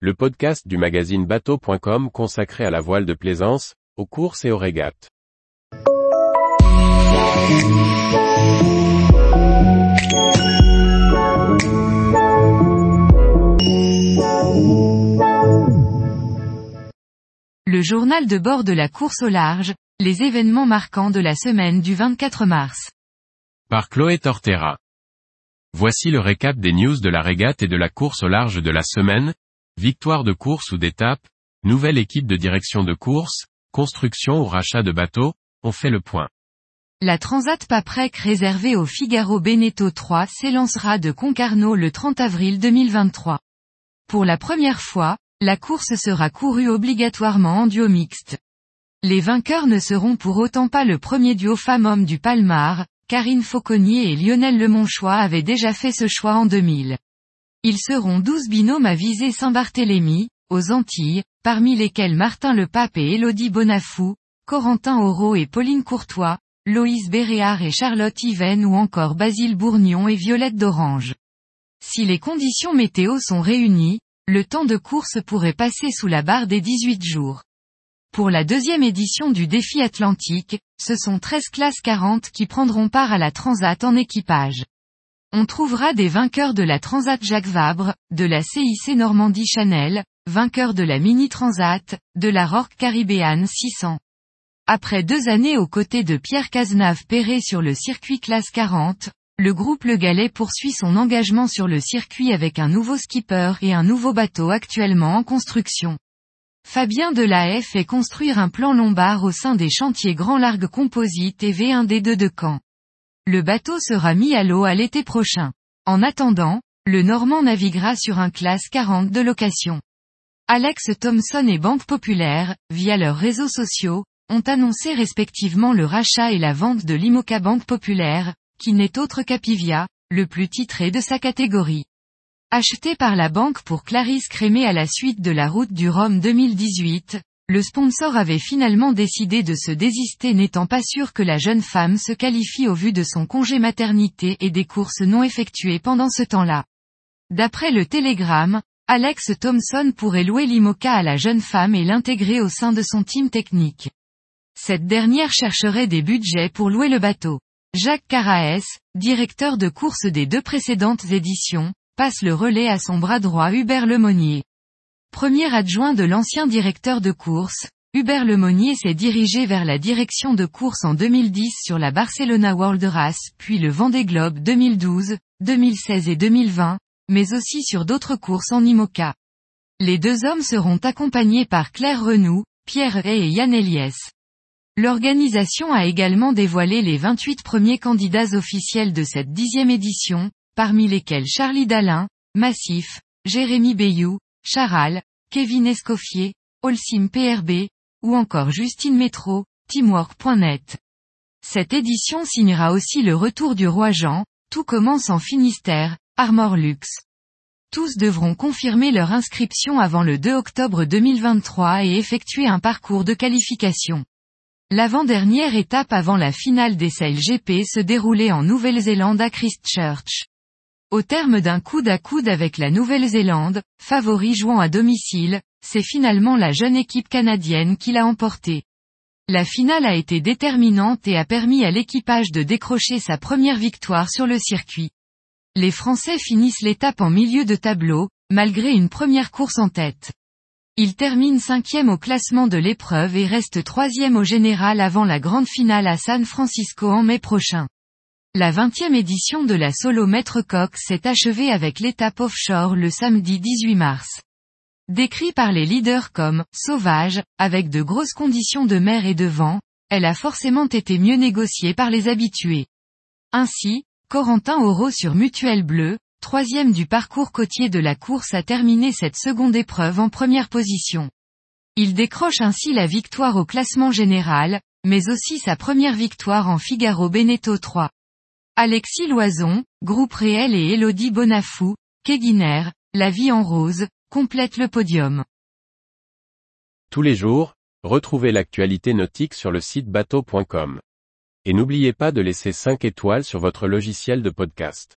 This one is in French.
le podcast du magazine bateau.com consacré à la voile de plaisance, aux courses et aux régates. Le journal de bord de la course au large, les événements marquants de la semaine du 24 mars. Par Chloé Tortera. Voici le récap des news de la régate et de la course au large de la semaine, victoire de course ou d'étape, nouvelle équipe de direction de course, construction ou rachat de bateaux, on fait le point. La Transat Paprec réservée au Figaro Beneteau 3 s'élancera de Concarneau le 30 avril 2023. Pour la première fois, la course sera courue obligatoirement en duo mixte. Les vainqueurs ne seront pour autant pas le premier duo femme-homme du Palmar, Karine Fauconnier et Lionel Lemonchois avaient déjà fait ce choix en 2000. Ils seront 12 binômes à viser Saint-Barthélemy, aux Antilles, parmi lesquels Martin Le Pape et Élodie Bonafou, Corentin Auro et Pauline Courtois, Loïs Béréard et Charlotte Yven ou encore Basile Bourgnon et Violette d'Orange. Si les conditions météo sont réunies, le temps de course pourrait passer sous la barre des 18 jours. Pour la deuxième édition du défi atlantique, ce sont 13 classes 40 qui prendront part à la Transat en équipage. On trouvera des vainqueurs de la Transat Jacques Vabre, de la CIC Normandie Chanel, vainqueurs de la Mini Transat, de la Rock Caribbean 600. Après deux années aux côtés de Pierre Cazenave-Perret sur le circuit classe 40, le groupe Le Galet poursuit son engagement sur le circuit avec un nouveau skipper et un nouveau bateau actuellement en construction. Fabien Delahaye fait construire un plan lombard au sein des chantiers Grand Largue Composite et V1D2 de Caen. Le bateau sera mis à l'eau à l'été prochain. En attendant, le Normand naviguera sur un classe 40 de location. Alex Thomson et Banque Populaire, via leurs réseaux sociaux, ont annoncé respectivement le rachat et la vente de l'Imoca Banque Populaire, qui n'est autre qu'Apivia, le plus titré de sa catégorie. Acheté par la banque pour Clarisse Crémé à la suite de la route du Rhum 2018, le sponsor avait finalement décidé de se désister n'étant pas sûr que la jeune femme se qualifie au vu de son congé maternité et des courses non effectuées pendant ce temps-là. D'après le télégramme, Alex Thompson pourrait louer l'IMOCA à la jeune femme et l'intégrer au sein de son team technique. Cette dernière chercherait des budgets pour louer le bateau. Jacques Caraès, directeur de course des deux précédentes éditions, passe le relais à son bras droit Hubert Lemonnier. Premier adjoint de l'ancien directeur de course, Hubert Lemonnier s'est dirigé vers la direction de course en 2010 sur la Barcelona World Race puis le Vendée Globe 2012, 2016 et 2020, mais aussi sur d'autres courses en IMOCA. Les deux hommes seront accompagnés par Claire Renou, Pierre Hay et Yann Eliès. L'organisation a également dévoilé les 28 premiers candidats officiels de cette dixième édition, parmi lesquels Charlie Dalin, Massif, Jérémy Bayou, Charal, Kevin Escoffier, Olsim PRB, ou encore Justine Métro, Teamwork.net. Cette édition signera aussi le retour du roi Jean, tout commence en Finistère, Armor Luxe. Tous devront confirmer leur inscription avant le 2 octobre 2023 et effectuer un parcours de qualification. L'avant-dernière étape avant la finale des Sails GP se déroulait en Nouvelle-Zélande à Christchurch. Au terme d'un coude à coude avec la Nouvelle-Zélande, favori jouant à domicile, c'est finalement la jeune équipe canadienne qui l'a emporté. La finale a été déterminante et a permis à l'équipage de décrocher sa première victoire sur le circuit. Les Français finissent l'étape en milieu de tableau, malgré une première course en tête. Ils terminent cinquième au classement de l'épreuve et restent troisième au général avant la grande finale à San Francisco en mai prochain. La vingtième édition de la Solo Maître Coq s'est achevée avec l'étape offshore le samedi 18 mars. Décrit par les leaders comme sauvage, avec de grosses conditions de mer et de vent, elle a forcément été mieux négociée par les habitués. Ainsi, Corentin Auro sur Mutuelle Bleu, troisième du parcours côtier de la course a terminé cette seconde épreuve en première position. Il décroche ainsi la victoire au classement général, mais aussi sa première victoire en Figaro Beneteau 3. Alexis Loison, Groupe Réel et Elodie Bonafou, Keguiner, La Vie en Rose, complètent le podium. Tous les jours, retrouvez l'actualité nautique sur le site bateau.com. Et n'oubliez pas de laisser 5 étoiles sur votre logiciel de podcast.